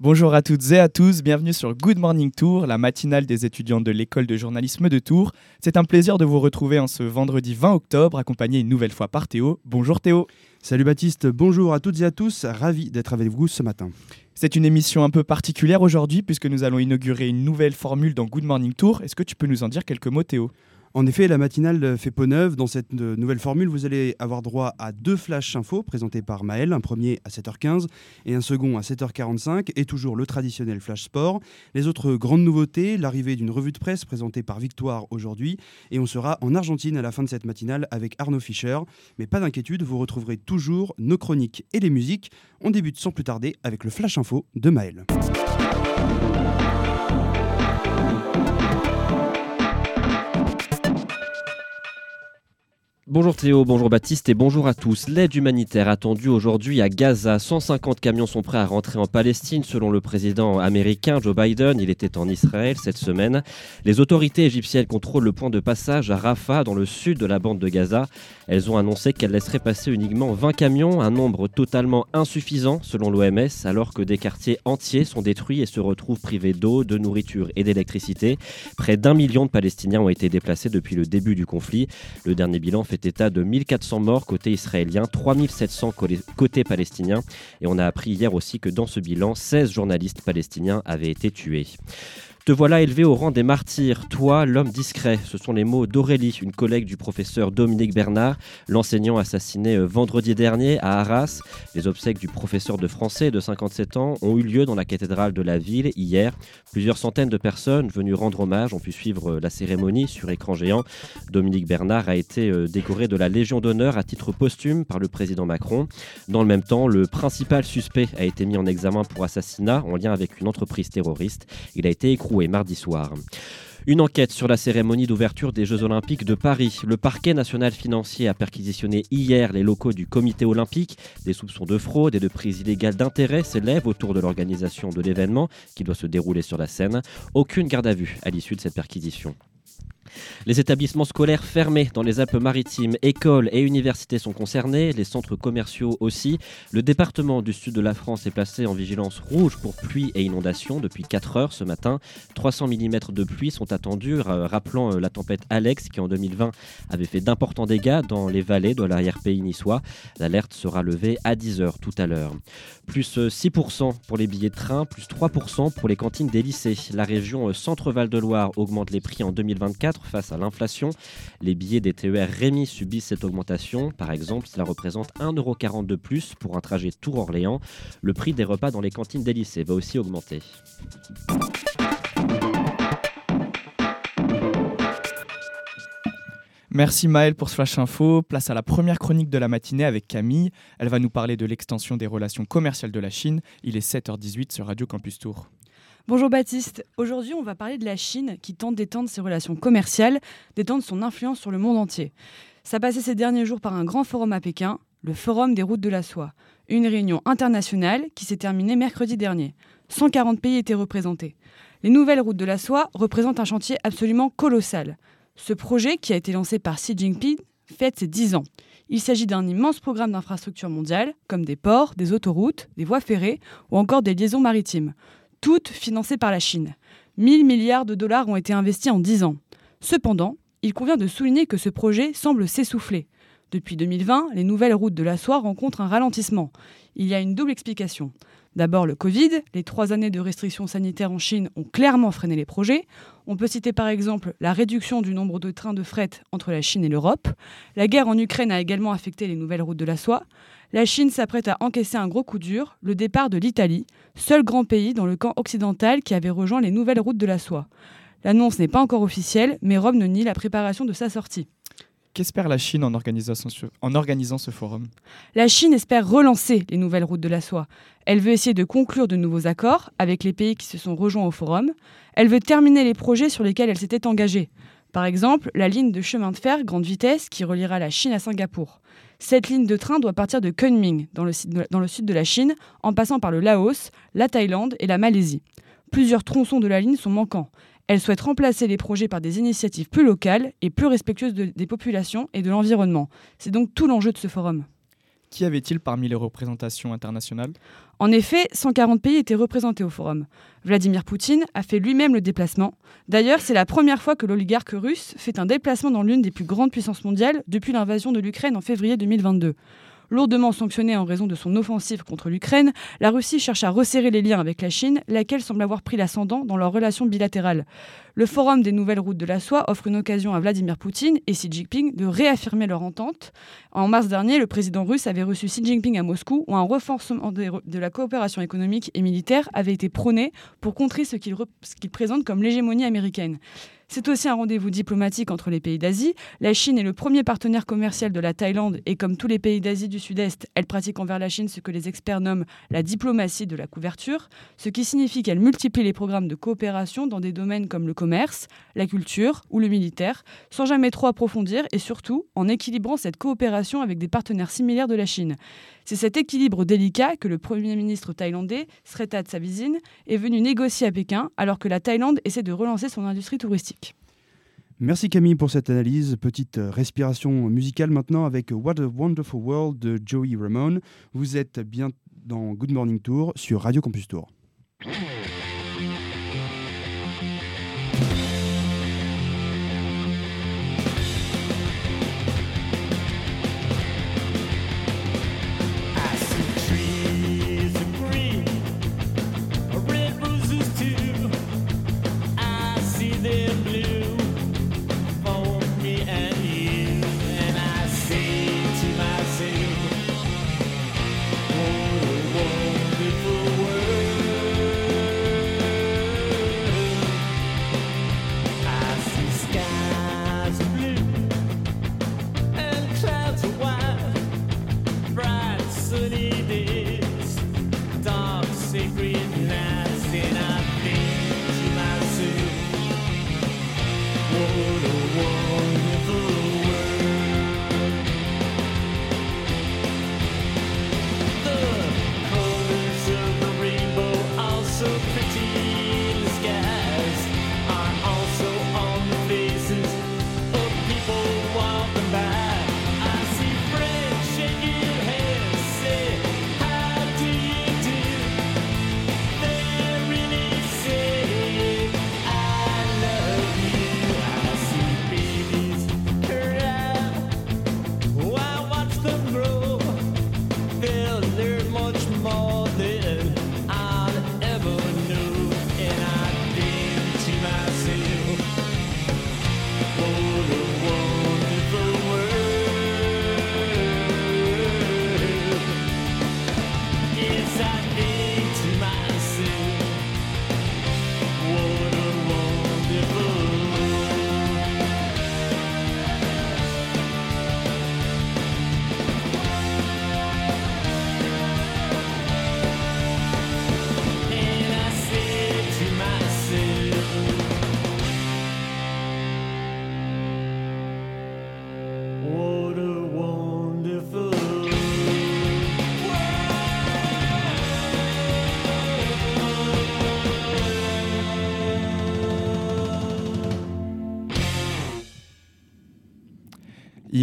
Bonjour à toutes et à tous, bienvenue sur Good Morning Tour, la matinale des étudiants de l'école de journalisme de Tours. C'est un plaisir de vous retrouver en ce vendredi 20 octobre, accompagné une nouvelle fois par Théo. Bonjour Théo. Salut Baptiste, bonjour à toutes et à tous, ravi d'être avec vous ce matin. C'est une émission un peu particulière aujourd'hui puisque nous allons inaugurer une nouvelle formule dans Good Morning Tour. Est-ce que tu peux nous en dire quelques mots Théo? En effet, la matinale fait peau neuve. Dans cette nouvelle formule, vous allez avoir droit à deux flash infos présentés par Maël, un premier à 7h15 et un second à 7h45, et toujours le traditionnel flash sport. Les autres grandes nouveautés, l'arrivée d'une revue de presse présentée par Victoire aujourd'hui, et on sera en Argentine à la fin de cette matinale avec Arnaud Fischer. Mais pas d'inquiétude, vous retrouverez toujours nos chroniques et les musiques. On débute sans plus tarder avec le flash info de Maël. Bonjour Théo, bonjour Baptiste et bonjour à tous. L'aide humanitaire attendue aujourd'hui à Gaza. 150 camions sont prêts à rentrer en Palestine selon le président américain Joe Biden. Il était en Israël cette semaine. Les autorités égyptiennes contrôlent le point de passage à Rafah dans le sud de la bande de Gaza. Elles ont annoncé qu'elles laisseraient passer uniquement 20 camions, un nombre totalement insuffisant selon l'OMS, alors que des quartiers entiers sont détruits et se retrouvent privés d'eau, de nourriture et d'électricité. Près d'un million de Palestiniens ont été déplacés depuis le début du conflit. Le dernier bilan fait état de 1400 morts côté israélien, 3700 côté palestinien. Et on a appris hier aussi que dans ce bilan, 16 journalistes palestiniens avaient été tués. Te voilà élevé au rang des martyrs, toi, l'homme discret. Ce sont les mots d'Aurélie, une collègue du professeur Dominique Bernard, l'enseignant assassiné euh, vendredi dernier à Arras. Les obsèques du professeur de français de 57 ans ont eu lieu dans la cathédrale de la ville hier. Plusieurs centaines de personnes venues rendre hommage ont pu suivre euh, la cérémonie sur écran géant. Dominique Bernard a été euh, décoré de la Légion d'honneur à titre posthume par le président Macron. Dans le même temps, le principal suspect a été mis en examen pour assassinat en lien avec une entreprise terroriste. Il a été écroué mardi soir. Une enquête sur la cérémonie d'ouverture des Jeux Olympiques de Paris. Le parquet national financier a perquisitionné hier les locaux du comité olympique. Des soupçons de fraude et de prise illégale d'intérêt s'élèvent autour de l'organisation de l'événement qui doit se dérouler sur la scène. Aucune garde à vue à l'issue de cette perquisition. Les établissements scolaires fermés dans les Alpes-Maritimes, écoles et universités sont concernés, les centres commerciaux aussi. Le département du sud de la France est placé en vigilance rouge pour pluie et inondations depuis 4 heures ce matin. 300 mm de pluie sont attendus, rappelant euh, la tempête Alex qui en 2020 avait fait d'importants dégâts dans les vallées de l'arrière-pays niçois. L'alerte sera levée à 10 heures tout à l'heure. Plus 6% euh, pour les billets de train, plus 3% pour les cantines des lycées. La région euh, Centre-Val de Loire augmente les prix en 2024 face à l'inflation. Les billets des TER Rémi subissent cette augmentation. Par exemple, cela représente 1,40€ de plus pour un trajet Tour-Orléans. Le prix des repas dans les cantines des lycées va aussi augmenter. Merci Maël pour ce flash info. Place à la première chronique de la matinée avec Camille. Elle va nous parler de l'extension des relations commerciales de la Chine. Il est 7h18 sur Radio Campus Tour. Bonjour Baptiste. Aujourd'hui, on va parler de la Chine qui tente d'étendre ses relations commerciales, d'étendre son influence sur le monde entier. Ça passait ces derniers jours par un grand forum à Pékin, le Forum des routes de la soie. Une réunion internationale qui s'est terminée mercredi dernier. 140 pays étaient représentés. Les nouvelles routes de la soie représentent un chantier absolument colossal. Ce projet, qui a été lancé par Xi Jinping, fête ses 10 ans. Il s'agit d'un immense programme d'infrastructures mondiales, comme des ports, des autoroutes, des voies ferrées ou encore des liaisons maritimes toutes financées par la Chine. 1000 milliards de dollars ont été investis en 10 ans. Cependant, il convient de souligner que ce projet semble s'essouffler. Depuis 2020, les nouvelles routes de la soie rencontrent un ralentissement. Il y a une double explication. D'abord le Covid, les trois années de restrictions sanitaires en Chine ont clairement freiné les projets. On peut citer par exemple la réduction du nombre de trains de fret entre la Chine et l'Europe. La guerre en Ukraine a également affecté les nouvelles routes de la soie la Chine s'apprête à encaisser un gros coup dur, le départ de l'Italie, seul grand pays dans le camp occidental qui avait rejoint les nouvelles routes de la soie. L'annonce n'est pas encore officielle, mais Rome ne nie la préparation de sa sortie. Qu'espère la Chine en organisant, ce, en organisant ce forum? La Chine espère relancer les nouvelles routes de la soie. Elle veut essayer de conclure de nouveaux accords avec les pays qui se sont rejoints au forum. Elle veut terminer les projets sur lesquels elle s'était engagée. Par exemple, la ligne de chemin de fer grande vitesse qui reliera la Chine à Singapour. Cette ligne de train doit partir de Kunming, dans le, sud de la Chine, en passant par le Laos, la Thaïlande et la Malaisie. Plusieurs tronçons de la ligne sont manquants. Elle souhaite remplacer les projets par des initiatives plus locales et plus respectueuses de- des populations et de l'environnement. C'est donc tout l'enjeu de ce forum. Qui avait-il parmi les représentations internationales? En effet, 140 pays étaient représentés au forum. Vladimir Poutine a fait lui-même le déplacement. D'ailleurs, c'est la première fois que l'oligarque russe fait un déplacement dans l'une des plus grandes puissances mondiales depuis l'invasion de l'Ukraine en février 2022. Lourdement sanctionnée en raison de son offensive contre l'Ukraine, la Russie cherche à resserrer les liens avec la Chine, laquelle semble avoir pris l'ascendant dans leurs relations bilatérales. Le Forum des nouvelles routes de la soie offre une occasion à Vladimir Poutine et Xi Jinping de réaffirmer leur entente. En mars dernier, le président russe avait reçu Xi Jinping à Moscou, où un renforcement de la coopération économique et militaire avait été prôné pour contrer ce qu'il présente comme l'hégémonie américaine. C'est aussi un rendez-vous diplomatique entre les pays d'Asie. La Chine est le premier partenaire commercial de la Thaïlande et comme tous les pays d'Asie du Sud-Est, elle pratique envers la Chine ce que les experts nomment la diplomatie de la couverture, ce qui signifie qu'elle multiplie les programmes de coopération dans des domaines comme le commerce, la culture ou le militaire, sans jamais trop approfondir et surtout en équilibrant cette coopération avec des partenaires similaires de la Chine. C'est cet équilibre délicat que le Premier ministre thaïlandais, Srettha Thavisin, est venu négocier à Pékin alors que la Thaïlande essaie de relancer son industrie touristique. Merci Camille pour cette analyse. Petite euh, respiration musicale maintenant avec What a Wonderful World de Joey Ramone. Vous êtes bien dans Good Morning Tour sur Radio Campus Tour.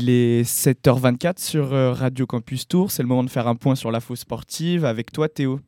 Il est 7h24 sur euh, Radio Campus Tour. C'est le moment de faire un point sur la sportive avec toi, Théo.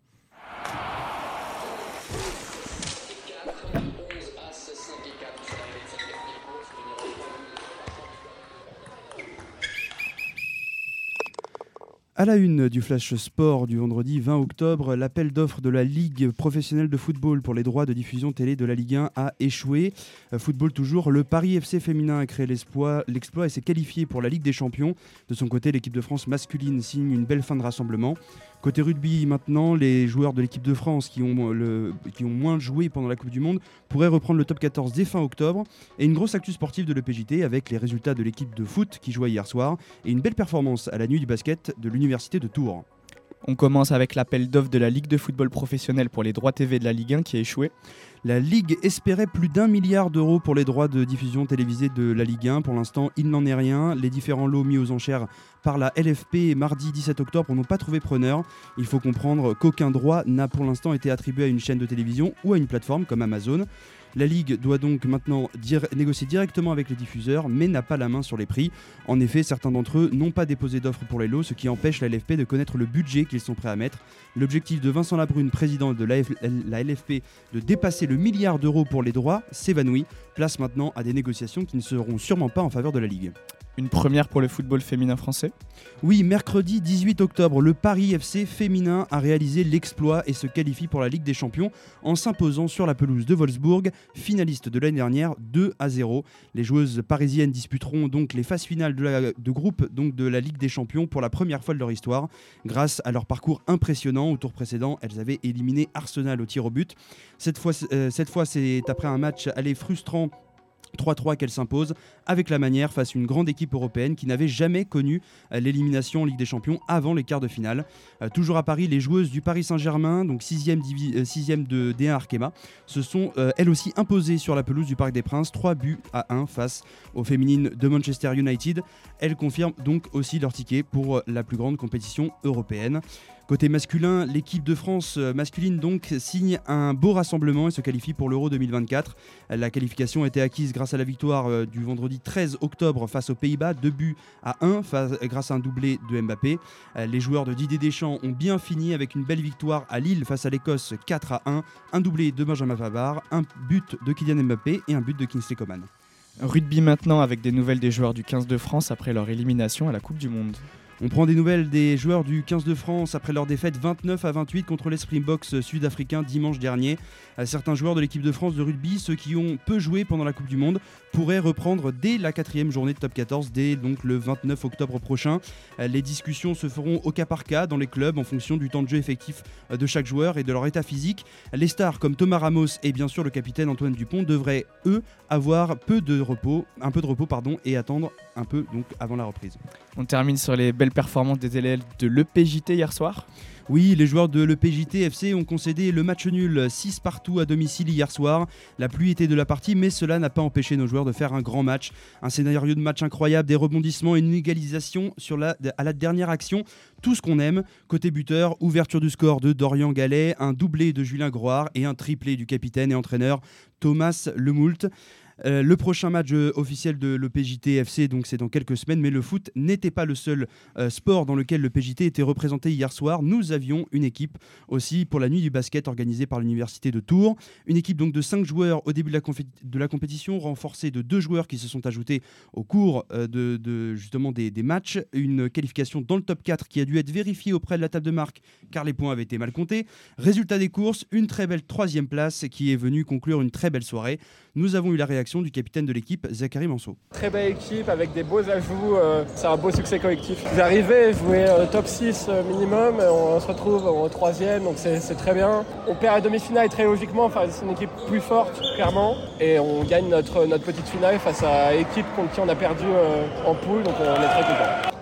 À la une du Flash Sport du vendredi 20 octobre, l'appel d'offres de la Ligue professionnelle de football pour les droits de diffusion télé de la Ligue 1 a échoué. Euh, football toujours, le Paris FC féminin a créé l'exploit et s'est qualifié pour la Ligue des Champions. De son côté, l'équipe de France masculine signe une belle fin de rassemblement. Côté rugby, maintenant, les joueurs de l'équipe de France qui ont, qui ont moins joué pendant la Coupe du Monde pourraient reprendre le top 14 dès fin octobre. Et une grosse actu sportive de l'EPJT avec les résultats de l'équipe de foot qui jouait hier soir et une belle performance à la nuit du basket de On commence avec l'appel d'offres de la Ligue de football professionnel pour les droits TV de la Ligue 1 qui a échoué. La Ligue espérait plus d'un milliard d'euros pour les droits de diffusion télévisée de la Ligue 1. Pour l'instant, il n'en est rien. Les différents lots mis aux enchères par la LFP mardi 17 octobre n'ont pas trouvé preneur. Il faut comprendre qu'aucun droit n'a pour l'instant été attribué à une chaîne de télévision ou à une plateforme comme Amazon. La Ligue doit donc maintenant dire- négocier directement avec les diffuseurs, mais n'a pas la main sur les prix. En effet, certains d'entre eux n'ont pas déposé d'offres pour les lots, ce qui empêche la LFP de connaître le budget qu'ils sont prêts à mettre. L'objectif de Vincent Labrune, président de la, F- la LFP, de dépasser le milliard d'euros pour les droits s'évanouit. Place maintenant à des négociations qui ne seront sûrement pas en faveur de la Ligue. Une première pour le football féminin français? Oui, mercredi 18 octobre, le Paris FC féminin a réalisé l'exploit et se qualifie pour la Ligue des Champions en s'imposant sur la pelouse de Wolfsburg, finaliste de l'année dernière 2 à 0. Les joueuses parisiennes disputeront donc les phases finales de, groupe de la Ligue des Champions pour la première fois de leur histoire. Grâce à leur parcours impressionnant au tour précédent, elles avaient éliminé Arsenal au tir au but. Cette fois, euh, c'est après un match aller frustrant 3-3 qu'elle s'impose avec la manière face à une grande équipe européenne qui n'avait jamais connu euh, l'élimination en Ligue des Champions avant les quarts de finale. Euh, toujours à Paris, les joueuses du Paris Saint-Germain, donc 6e, de D1 Arkema, se sont euh, elles aussi imposées sur la pelouse du Parc des Princes, 3 buts à 1 face aux féminines de Manchester United. Elles confirment donc aussi leur ticket pour euh, la plus grande compétition européenne. Côté masculin, l'équipe de France euh, masculine donc signe un beau rassemblement et se qualifie pour l'Euro 2024. La qualification a été acquise grâce à la victoire euh, du vendredi 13 octobre face aux Pays-Bas, 2 buts à 1 face- grâce à un doublé de Mbappé. Euh, Les joueurs de Didier Deschamps ont bien fini avec une belle victoire à Lille face à l'Écosse 4 à 1, un doublé de Benjamin Pavard, un but de Kylian Mbappé et un but de Kingsley Coman. Rugby maintenant avec des nouvelles des joueurs du 15 de France après leur élimination à la Coupe du Monde. On prend des nouvelles des joueurs du 15 de France après leur défaite 29 à 28 contre les Springboks sud-africains dimanche dernier. Certains joueurs de l'équipe de France de rugby, ceux qui ont peu joué pendant la Coupe du Monde, pourraient reprendre dès la quatrième journée de top 14, dès donc le 29 octobre prochain. Euh, Les discussions se feront au cas par cas dans les clubs en fonction du temps de jeu effectif euh, de chaque joueur et de leur état physique. Les stars comme Thomas Ramos et bien sûr le capitaine Antoine Dupont devraient eux avoir peu de repos, un peu de repos pardon, et attendre un peu donc avant la reprise. On termine sur les belles performances des élèves de l'EPJT hier soir. Oui, les joueurs de l'EPJT FC ont concédé le match nul 6 partout à domicile hier soir. La pluie était de la partie, mais cela n'a pas empêché nos joueurs de faire un grand match. Un scénario de match incroyable, des rebondissements et une égalisation à la dernière action. Tout ce qu'on aime. Côté buteur, ouverture du score de Dorian Gallet, un doublé de Julien Groard et un triplé du capitaine et entraîneur Thomas Lemoult. Euh, le prochain match euh, officiel de l'EPJT FC, donc c'est dans quelques semaines, mais le foot n'était pas le seul euh, sport dans lequel le PJT était représenté hier soir. Nous avions une équipe aussi pour la nuit du basket organisée par l'université de Tours. Une équipe donc de 5 joueurs au début de la, compétition, renforcée de deux joueurs qui se sont ajoutés au cours de, justement des, des matchs. Une qualification dans le top 4 qui a dû être vérifiée auprès de la table de marque car les points avaient été mal comptés. Résultat des courses, une très belle troisième place qui est venue conclure une très belle soirée. Nous avons eu la réaction du capitaine de l'équipe, Zachary Manceau. Très belle équipe avec des beaux ajouts, euh, c'est un beau succès collectif. J'arrivais, je jouais euh, top 6 euh, minimum, on se retrouve au troisième, donc c'est très bien. On perd la demi-finale très logiquement, enfin, c'est une équipe plus forte, clairement, et on gagne notre, notre petite finale face à l'équipe contre qui on a perdu euh, en poule, donc on est très contents.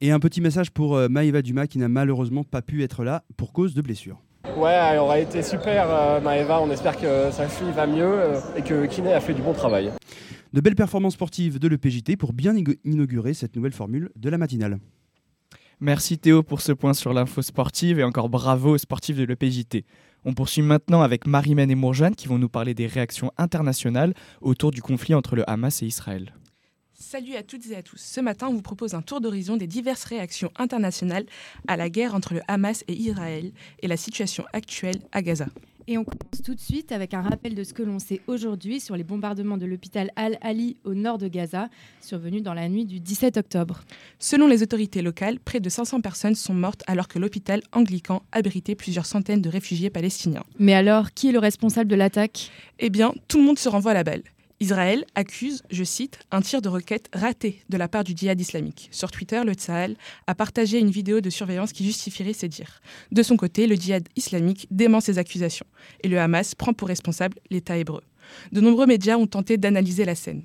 Et un petit message pour Maëva Dumas qui n'a malheureusement pas pu être là pour cause de blessure. Ouais, elle aurait été super, euh, Maëva, on espère que sa fille va mieux euh, et que Kiné a fait du bon travail. De belles performances sportives de l'EPJT pour bien inaugurer cette nouvelle formule de la matinale. Merci Théo pour ce point sur l'info sportive et encore bravo aux sportifs de l'EPJT. On poursuit maintenant avec Marimène et Mourjane qui vont nous parler des réactions internationales autour du conflit entre le Hamas et Israël. Salut à toutes et à tous. Ce matin, on vous propose un tour d'horizon des diverses réactions internationales à la guerre entre le Hamas et Israël et la situation actuelle à Gaza. Et on commence tout de suite avec un rappel de ce que l'on sait aujourd'hui sur les bombardements de l'hôpital Al-Ali au nord de Gaza, survenus dans la nuit du 17 octobre. Selon les autorités locales, près de 500 personnes sont mortes alors que l'hôpital anglican abritait plusieurs centaines de réfugiés palestiniens. Mais alors, qui est le responsable de l'attaque? Eh bien, tout le monde se renvoie à la balle. Israël accuse, je cite, un tir de roquette raté de la part du djihad islamique. Sur Twitter, le Tsahal a partagé une vidéo de surveillance qui justifierait ces dires. De son côté, le djihad islamique dément ces accusations et le Hamas prend pour responsable l'État hébreu. De nombreux médias ont tenté d'analyser la scène.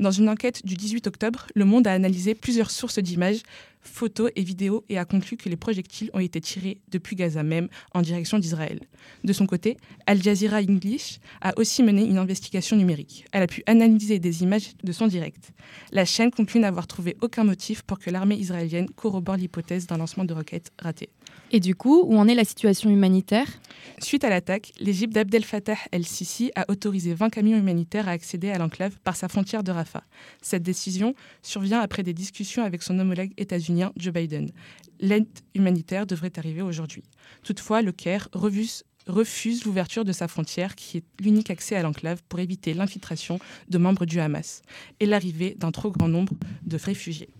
Dans une enquête du 18 octobre, Le Monde a analysé plusieurs sources d'images, photos et vidéos et a conclu que les projectiles ont été tirés depuis Gaza même en direction d'Israël. De son côté, Al Jazeera English a aussi mené une investigation numérique. Elle a pu analyser des images de son direct. La chaîne conclut n'avoir trouvé aucun motif pour que l'armée israélienne corrobore l'hypothèse d'un lancement de roquettes raté. Et du coup, où en est la situation humanitaire? Suite à l'attaque, l'Égypte d'Abdel Fattah el-Sisi a autorisé 20 camions humanitaires à accéder à l'enclave par sa frontière de Rafah. Cette décision survient après des discussions avec son homologue états-unien Joe Biden. L'aide humanitaire devrait arriver aujourd'hui. Toutefois, le Caire refuse refuse l'ouverture de sa frontière, qui est l'unique accès à l'enclave pour éviter l'infiltration de membres du Hamas et l'arrivée d'un trop grand nombre de réfugiés.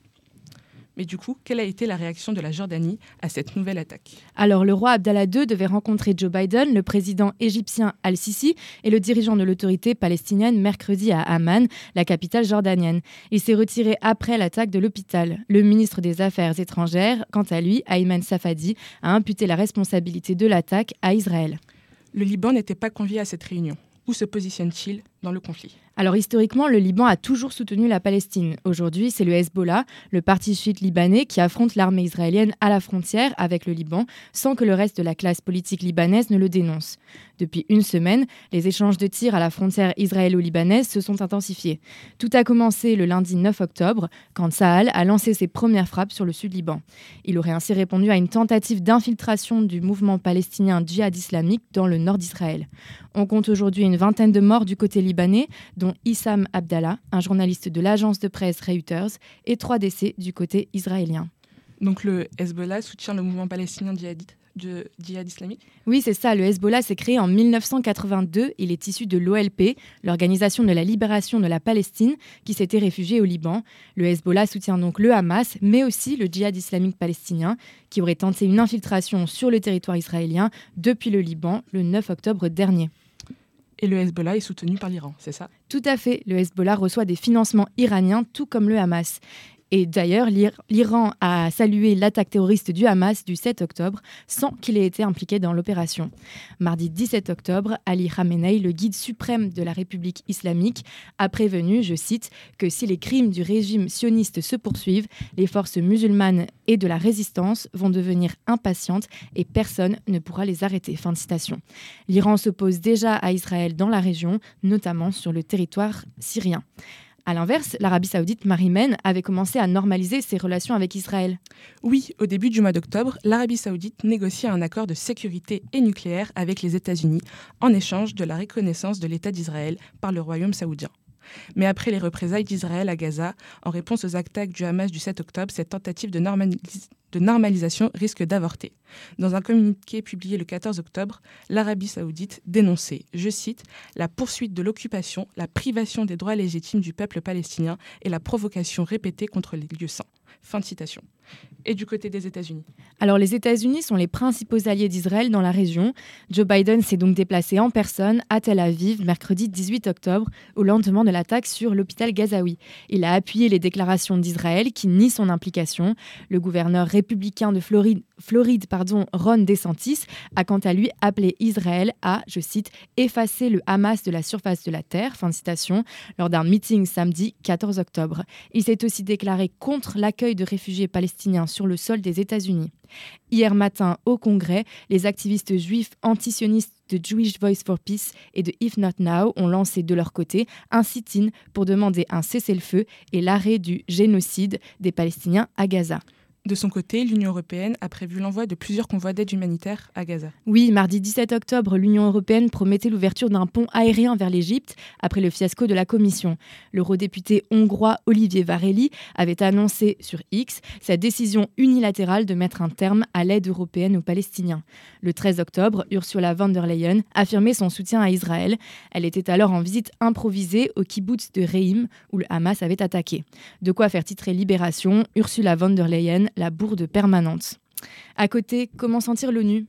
Mais du coup, quelle a été la réaction de la Jordanie à cette nouvelle attaque? Alors, le roi Abdallah II devait rencontrer Joe Biden, le président égyptien Al-Sisi et le dirigeant de l'autorité palestinienne mercredi à Amman, la capitale jordanienne. Il s'est retiré après l'attaque de l'hôpital. Le ministre des Affaires étrangères, quant à lui, Ayman Safadi, a imputé la responsabilité de l'attaque à Israël. Le Liban n'était pas convié à cette réunion. Où se positionne-t-il? Alors historiquement, le Liban a toujours soutenu la Palestine. Aujourd'hui, c'est le Hezbollah, le parti chiite libanais, qui affronte l'armée israélienne à la frontière avec le Liban, sans que le reste de la classe politique libanaise ne le dénonce. Depuis une semaine, les échanges de tirs à la frontière israélo-libanaise se sont intensifiés. Tout a commencé le lundi 9 octobre, quand Sahal a lancé ses premières frappes sur le sud Liban. Il aurait ainsi répondu à une tentative d'infiltration du mouvement palestinien djihad islamique dans le nord d'Israël. On compte aujourd'hui une vingtaine de morts du côté libanais, dont Issam Abdallah, un journaliste de l'agence de presse Reuters, et trois décès du côté israélien. Donc le Hezbollah soutient le mouvement palestinien djihadite de djihad islamique? Oui, c'est ça. Le Hezbollah s'est créé en 1982. Il est issu de l'OLP, l'Organisation de la libération de la Palestine, qui s'était réfugiée au Liban. Le Hezbollah soutient donc le Hamas, mais aussi le djihad islamique palestinien, qui aurait tenté une infiltration sur le territoire israélien depuis le Liban le 9 octobre dernier. Et le Hezbollah est soutenu par l'Iran, c'est ça? Tout à fait. Le Hezbollah reçoit des financements iraniens, tout comme le Hamas. Et d'ailleurs, l'Iran a salué l'attaque terroriste du Hamas du 7 octobre sans qu'il ait été impliqué dans l'opération. Mardi 17 octobre, Ali Khamenei, le guide suprême de la République islamique, a prévenu, je cite, que si les crimes du régime sioniste se poursuivent, les forces musulmanes et de la résistance vont devenir impatientes et personne ne pourra les arrêter. Fin de citation. L'Iran s'oppose déjà à Israël dans la région, notamment sur le territoire syrien. À l'inverse, l'Arabie saoudite, Marie-Men, avait commencé à normaliser ses relations avec Israël. Oui, au début du mois d'octobre, l'Arabie saoudite négociait un accord de sécurité et nucléaire avec les États-Unis en échange de la reconnaissance de l'État d'Israël par le royaume saoudien. Mais après les représailles d'Israël à Gaza, en réponse aux attaques du Hamas du 7 octobre, cette tentative de, de normalisation risque d'avorter. Dans un communiqué publié le 14 octobre, l'Arabie saoudite dénonçait, je cite, la poursuite de l'occupation, la privation des droits légitimes du peuple palestinien et la provocation répétée contre les lieux saints. Fin de citation. Et du côté des États-Unis Alors les États-Unis sont les principaux alliés d'Israël dans la région. Joe Biden s'est donc déplacé en personne à Tel Aviv mercredi 18 octobre, au lendemain de l'attaque sur l'hôpital gazaoui. Il a appuyé les déclarations d'Israël qui nie son implication. Le gouverneur républicain de Floride, Floride pardon, Ron DeSantis a quant à lui appelé Israël à, je cite, effacer le Hamas de la surface de la terre, fin de citation, lors d'un meeting samedi 14 octobre. Il s'est aussi déclaré contre l'accueil de réfugiés palestiniens sur le sol des États-Unis. Hier matin, au Congrès, les activistes juifs antisionistes de Jewish Voice for Peace et de If Not Now ont lancé de leur côté un sit-in pour demander un cessez-le-feu et l'arrêt du génocide des Palestiniens à Gaza. De son côté, l'Union européenne a prévu l'envoi de plusieurs convois d'aide humanitaire à Gaza. Oui, mardi 17 octobre, l'Union européenne promettait l'ouverture d'un pont aérien vers l'Égypte après le fiasco de la Commission. L'eurodéputé hongrois Olivier Varelli avait annoncé sur X sa décision unilatérale de mettre un terme à l'aide européenne aux Palestiniens. Le 13 octobre, Ursula von der Leyen affirmait son soutien à Israël. Elle était alors en visite improvisée au kibbutz de Reim où le Hamas avait attaqué. De quoi faire titrer Libération, Ursula von der Leyen, la bourde permanente. À côté, comment sentir l'ONU?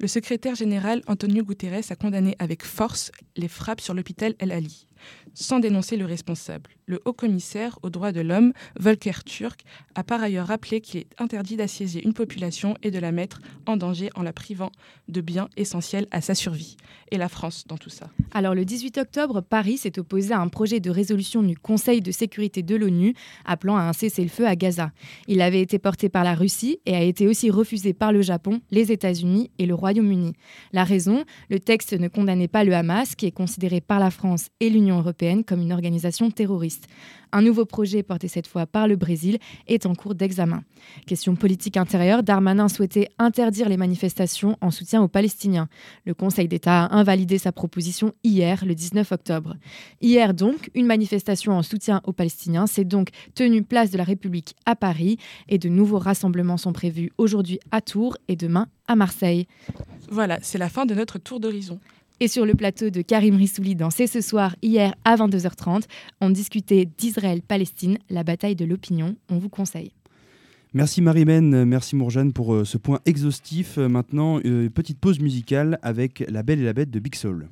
Le secrétaire général Antonio Guterres a condamné avec force les frappes sur l'hôpital El Ali, sans dénoncer le responsable. Le haut commissaire aux droits de l'homme, Volker Turk, a par ailleurs rappelé qu'il est interdit d'assiéger une population et de la mettre en danger en la privant de biens essentiels à sa survie. Et la France dans tout ça Alors le 18 octobre, Paris s'est opposé à un projet de résolution du Conseil de sécurité de l'ONU appelant à un cessez-le-feu à Gaza. Il avait été porté par la Russie et a été aussi refusé par le Japon, les États-Unis et le Royaume-Uni. La raison, le texte ne condamnait pas le Hamas, qui est considéré par la France et l'Union européenne comme une organisation terroriste. Un nouveau projet, porté cette fois par le Brésil, est en cours d'examen. Question politique intérieure, Darmanin souhaitait interdire les manifestations en soutien aux Palestiniens. Le Conseil d'État a invalidé sa proposition hier, le 19 octobre. Hier donc, une manifestation en soutien aux Palestiniens s'est donc tenue place de la République à Paris et de nouveaux rassemblements sont prévus aujourd'hui à Tours et demain à Marseille. Voilà, c'est la fin de notre tour d'horizon. Et sur le plateau de Karim Rissouli dans C'est ce soir, hier à 22h30, on discutait d'Israël-Palestine, la bataille de l'opinion. On vous conseille. Merci Marie-Men, merci Mourjane pour euh, ce point exhaustif. Euh, Maintenant, euh, petite pause musicale avec La Belle et la Bête de Big Soul.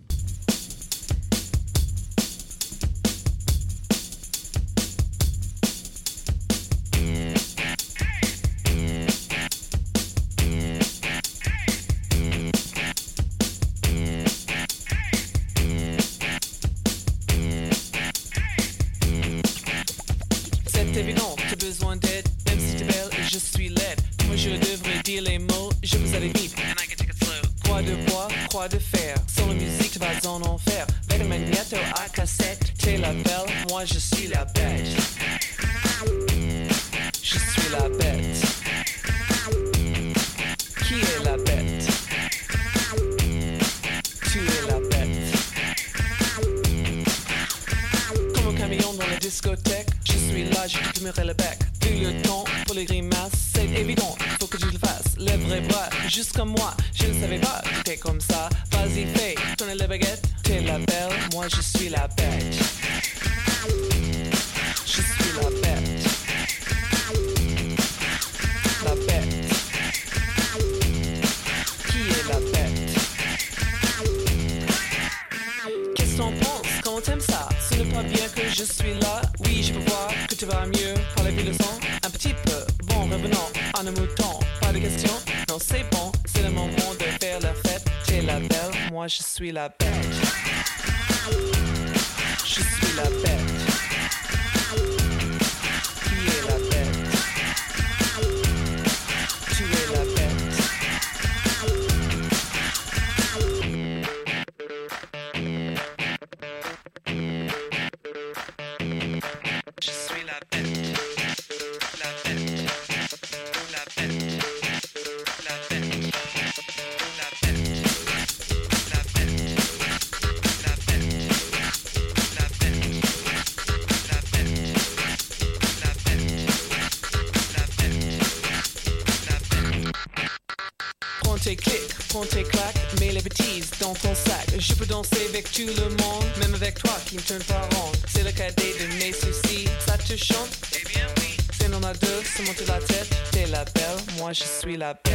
Tout le monde, même avec toi qui me tourne pas rond. C'est le cadet de mes soucis, ça te chante? Eh bien oui. C'est non à deux, se monter la tête. T'es la belle, moi je suis la bête.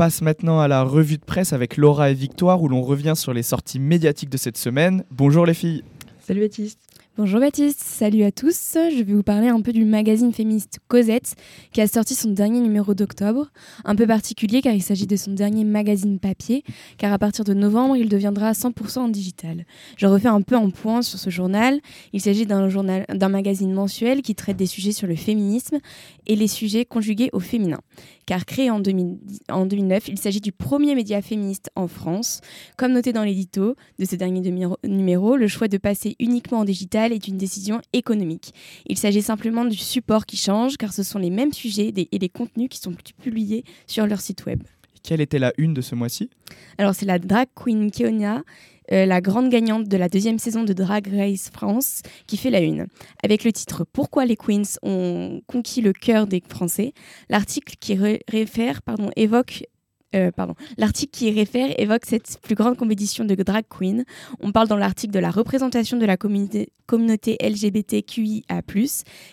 Passe maintenant à la revue de presse avec Laura et Victoire où l'on revient sur les sorties médiatiques de cette semaine. Bonjour les filles. Salut Baptiste. Bonjour Baptiste, salut à tous. Je vais vous parler un peu du magazine féministe Cosette qui a sorti son dernier numéro d'octobre. Un peu particulier car il s'agit de son dernier magazine papier car à partir de novembre il deviendra 100% en digital. Je refais un peu un point sur ce journal. Il s'agit d'un d'un magazine mensuel qui traite des sujets sur le féminisme et les sujets conjugués au féminin. Car créé en, 2000 en 2009, il s'agit du premier média féministe en France. Comme noté dans l'édito de ce dernier numéro, le choix de passer uniquement en digital est une décision économique. Il s'agit simplement du support qui change, car ce sont les mêmes sujets et les contenus qui sont publiés sur leur site web. Quelle était la une de ce mois-ci? Alors c'est la drag queen Keonia, euh, la grande gagnante de la deuxième saison de Drag Race France, qui fait la une. Avec le titre Pourquoi les queens ont conquis le cœur des Français, l'article qui réfère pardon, évoque euh, l'article qui y réfère évoque cette plus grande compétition de drag queen. On parle dans l'article de la représentation de la communauté, communauté LGBTQIA+,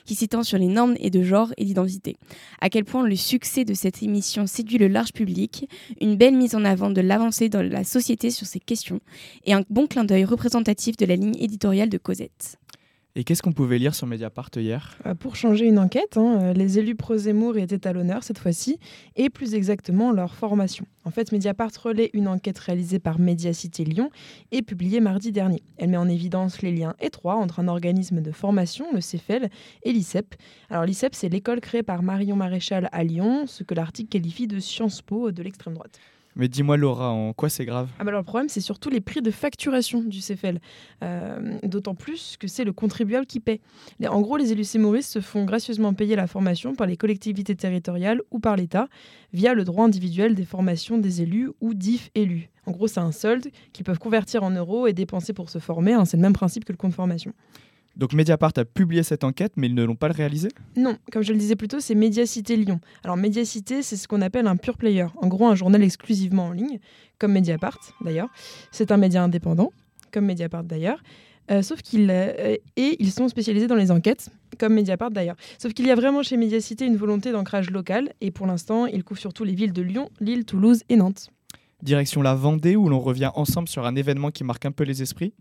qui s'étend sur les normes et de genre et d'identité. À quel point le succès de cette émission séduit le large public, une belle mise en avant de l'avancée dans la société sur ces questions, et un bon clin d'œil représentatif de la ligne éditoriale de Cosette. Et qu'est-ce qu'on pouvait lire sur Mediapart hier? Euh, Pour changer une enquête, hein, euh, les élus pro-Zemmour étaient à l'honneur cette fois-ci, et plus exactement leur formation. En fait, Mediapart relaie une enquête réalisée par Mediacité Lyon et publiée mardi dernier. Elle met en évidence les liens étroits entre un organisme de formation, le CEFEL, et l'ICEP. Alors l'ICEP, c'est l'école créée par Marion Maréchal à Lyon, ce que l'article qualifie de Sciences Po de l'extrême droite. Mais dis-moi Laura, en quoi c'est grave ah bah alors, Le problème, c'est surtout les prix de facturation du CFL. Euh, d'autant plus que c'est le contribuable qui paie. En gros, les élus sémoristes se font gracieusement payer la formation par les collectivités territoriales ou par l'État via le droit individuel des formations des élus ou DIF élus. En gros, c'est un solde qu'ils peuvent convertir en euros et dépenser pour se former. Hein, c'est le même principe que le compte formation. Donc Mediapart a publié cette enquête, mais ils ne l'ont pas réalisée Non, comme je le disais plus tôt, c'est Mediacité Lyon. Alors Mediacité, c'est ce qu'on appelle un pure player. En gros, un journal exclusivement en ligne, comme Mediapart d'ailleurs. C'est un média indépendant, comme Mediapart d'ailleurs. Euh, sauf qu'ils euh, et ils sont spécialisés dans les enquêtes, comme Mediapart d'ailleurs. Sauf qu'il y a vraiment chez Mediacité une volonté d'ancrage local, et pour l'instant, ils couvrent surtout les villes de Lyon, Lille, Toulouse et Nantes. Direction la Vendée, où l'on revient ensemble sur un événement qui marque un peu les esprits.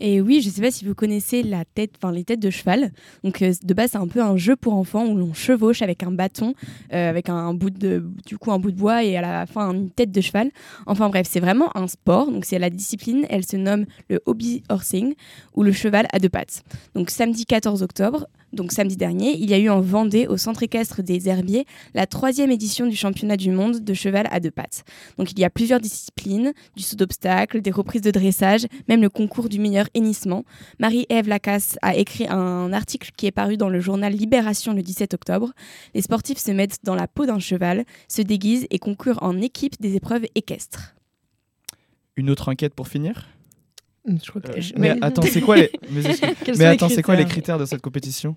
Et oui, je ne sais pas si vous connaissez la tête, enfin les têtes de cheval. Donc euh, de base, c'est un peu un jeu pour enfants où l'on chevauche avec un bâton, euh, avec un, bout de, du coup un bout de bois et à la fin une tête de cheval. Enfin bref, c'est vraiment un sport. Donc c'est la discipline, elle se nomme le hobby horsing ou le cheval à deux pattes. Donc samedi 14 octobre, donc samedi dernier, il y a eu en Vendée, au centre équestre des Herbiers, la troisième édition du championnat du monde de cheval à deux pattes. Donc il y a plusieurs disciplines, du saut d'obstacle, des reprises de dressage, même le concours du meilleur hennissement. Marie-Ève Lacasse a écrit un article qui est paru dans le journal Libération le 17 octobre. Les sportifs se mettent dans la peau d'un cheval, se déguisent et concourent en équipe des épreuves équestres. Une autre enquête pour finir? Euh, mais attends, c'est quoi les Mais, attends, c'est quoi les critères de cette compétition?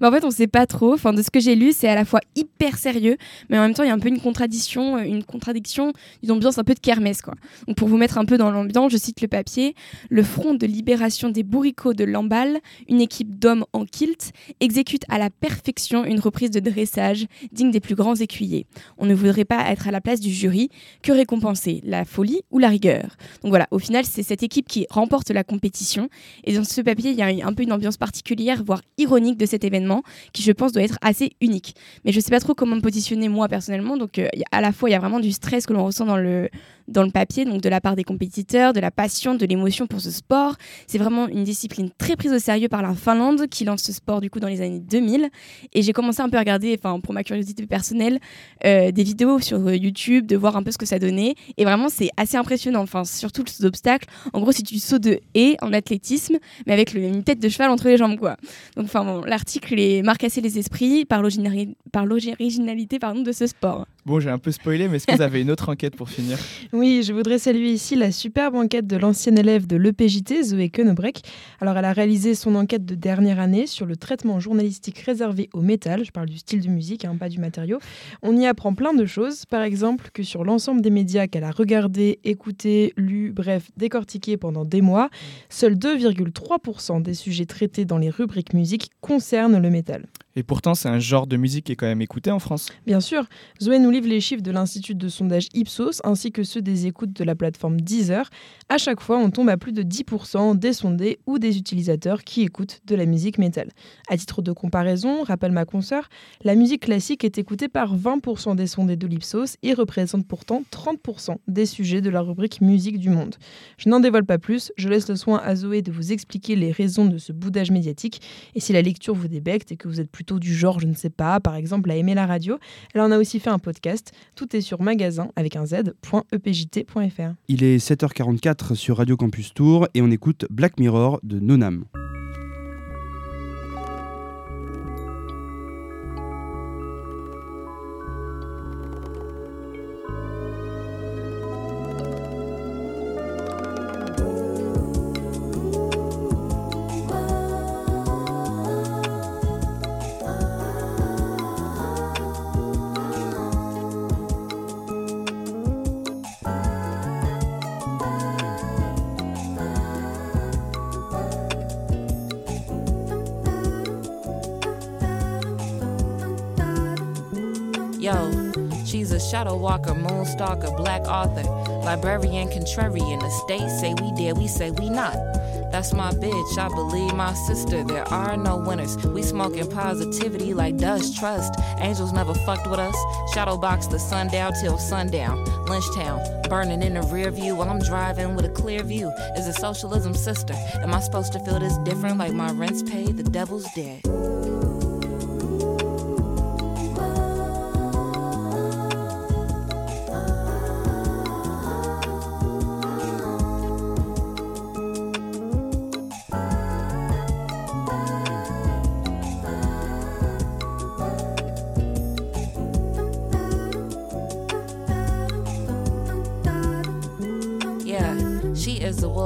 Bah En fait, on sait pas trop. Enfin, de ce que j'ai lu, c'est à la fois hyper sérieux, mais en même temps, il y a un peu une contradiction, euh, une contradiction, une ambiance un peu de kermesse, quoi. Donc, pour vous mettre un peu dans l'ambiance, je cite le papier le Front de libération des bourricots de Lamballe, une équipe d'hommes en kilt, exécute à la perfection une reprise de dressage digne des plus grands écuyers. On ne voudrait pas être à la place du jury. Que récompenser La folie ou la rigueur? Donc voilà, au final, c'est cette équipe qui remporte la compétition. Et dans ce papier, il y a un peu une ambiance particulière, voire ironique de cet événement, qui je pense doit être assez unique. Mais je sais pas trop comment me positionner moi personnellement. Donc euh, à la fois, il y a vraiment du stress que l'on ressent dans le, dans le papier, donc de la part des compétiteurs, de la passion, de l'émotion pour ce sport. C'est vraiment une discipline très prise au sérieux par la Finlande qui lance ce sport du coup dans les années 2000. Et j'ai commencé un peu à regarder, enfin pour ma curiosité personnelle, euh, des vidéos sur euh, YouTube, de voir un peu ce que ça donnait. Et vraiment c'est assez impressionnant. Enfin surtout le saut d'obstacle. En gros si tu sautes de haie en athlétisme, mais avec une tête de cheval entre les jambes quoi. Donc enfin bon, l'article est marque assez les esprits par l'originalité pardon de ce sport. Bon, j'ai un peu spoilé, mais est-ce que vous avez une autre enquête pour finir? Oui, je voudrais saluer ici la superbe enquête de l'ancienne élève de l'EPJT, Zoé Koenebrek. Alors, elle a réalisé son enquête de dernière année sur le traitement journalistique réservé au métal. Je parle du style de musique, hein, pas du matériau. On y apprend plein de choses. Par exemple, que sur l'ensemble des médias qu'elle a regardés, écoutés, lus, bref, décortiqués pendant des mois, seuls 2,3% des sujets traités dans les rubriques musique concernent le métal. Et pourtant, c'est un genre de musique qui est quand même écouté en France. Bien sûr, Zoé nous livre les chiffres de l'Institut de sondage Ipsos ainsi que ceux des écoutes de la plateforme Deezer. À chaque fois, on tombe à plus de 10% des sondés ou des utilisateurs qui écoutent de la musique métal. À titre de comparaison, rappelle ma consoeur, la musique classique est écoutée par 20% des sondés de l'Ipsos et représente pourtant 30% des sujets de la rubrique musique du monde. Je n'en dévoile pas plus, je laisse le soin à Zoé de vous expliquer les raisons de ce boudage médiatique. Et si la lecture vous débecte et que vous êtes plutôt du genre, je ne sais pas, par exemple à aimer la radio, elle en a aussi fait un podcast. Tout est sur magasin avec un z.epjt.fr. Il est 7h44 sur Radio Campus Tour et on écoute Black Mirror de Nonam. A shadow walker, moonstalker, black author, librarian, contrarian. The state say we did, we say we not. That's my bitch, I believe my sister. There are no winners. We smoking positivity like dust, trust. Angels never fucked with us. Shadowbox the sundown till sundown. Lynchtown, burning in the rear view while I'm driving with a clear view. Is a socialism, sister? Am I supposed to feel this different like my rent's paid? The devil's dead.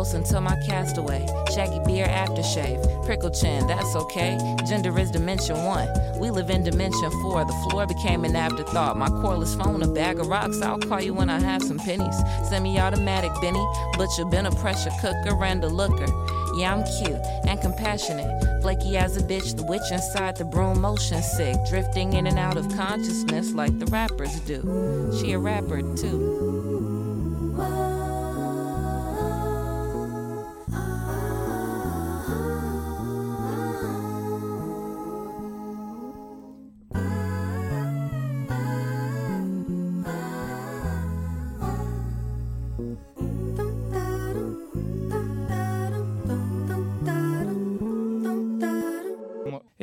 To my castaway. Shaggy beard aftershave. Prickle chin, that's okay. Gender is dimension one. We live in dimension four. The floor became an afterthought. My cordless phone, a bag of rocks. I'll call you when I have some pennies. Semi automatic, Benny. Butcher, been a pressure cooker and a looker. Yeah, I'm cute and compassionate. Flaky as a bitch, the witch inside the broom, motion sick. Drifting in and out of consciousness like the rappers do. She a rapper too.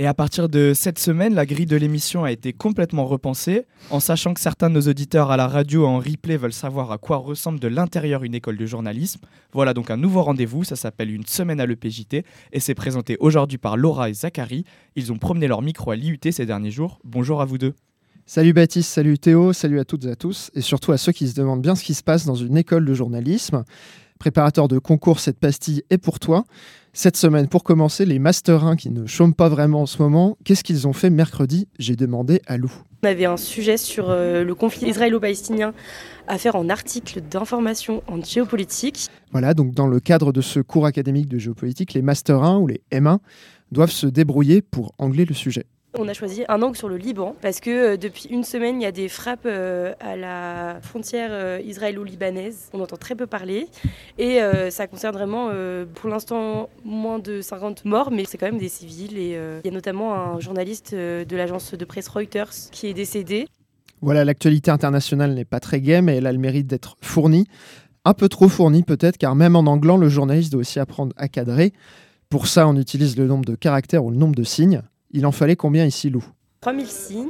À partir de cette semaine, la grille de l'émission a été complètement repensée, en sachant que certains de nos auditeurs à la radio en replay veulent savoir à quoi ressemble de l'intérieur une école de journalisme. Voilà donc un nouveau rendez-vous, ça s'appelle Une semaine à l'EPJT, et c'est présenté aujourd'hui par Laura et Zachary. Ils ont promené leur micro à l'IUT ces derniers jours. Bonjour à vous deux. Salut Baptiste, salut Théo, salut à toutes et à tous, et surtout à ceux qui se demandent bien ce qui se passe dans une école de journalisme. Préparateur de concours, cette pastille est pour toi. Cette semaine, pour commencer, les Master 1 qui ne chôment pas vraiment en ce moment, qu'est-ce qu'ils ont fait mercredi? J'ai demandé à Lou. On avait un sujet sur euh, le conflit israélo-palestinien à faire en article d'information en géopolitique. Voilà, donc dans le cadre de ce cours académique de géopolitique, les Master 1 ou les M1 doivent se débrouiller pour angler le sujet. On a choisi un angle sur le Liban parce que euh, depuis une semaine, il y a des frappes euh, à la frontière euh, israélo-libanaise. On entend très peu parler et ça concerne vraiment, pour l'instant, moins de 50 morts, mais c'est quand même des civils. Et il y a notamment un journaliste de l'agence de presse Reuters qui est décédé. Voilà, l'actualité internationale n'est pas très gaie, mais elle a le mérite d'être fournie. Un peu trop fournie peut-être, car même en anglant, le journaliste doit aussi apprendre à cadrer. Pour ça, on utilise le nombre de caractères ou le nombre de signes. Il en fallait combien ici, Lou 3000 signes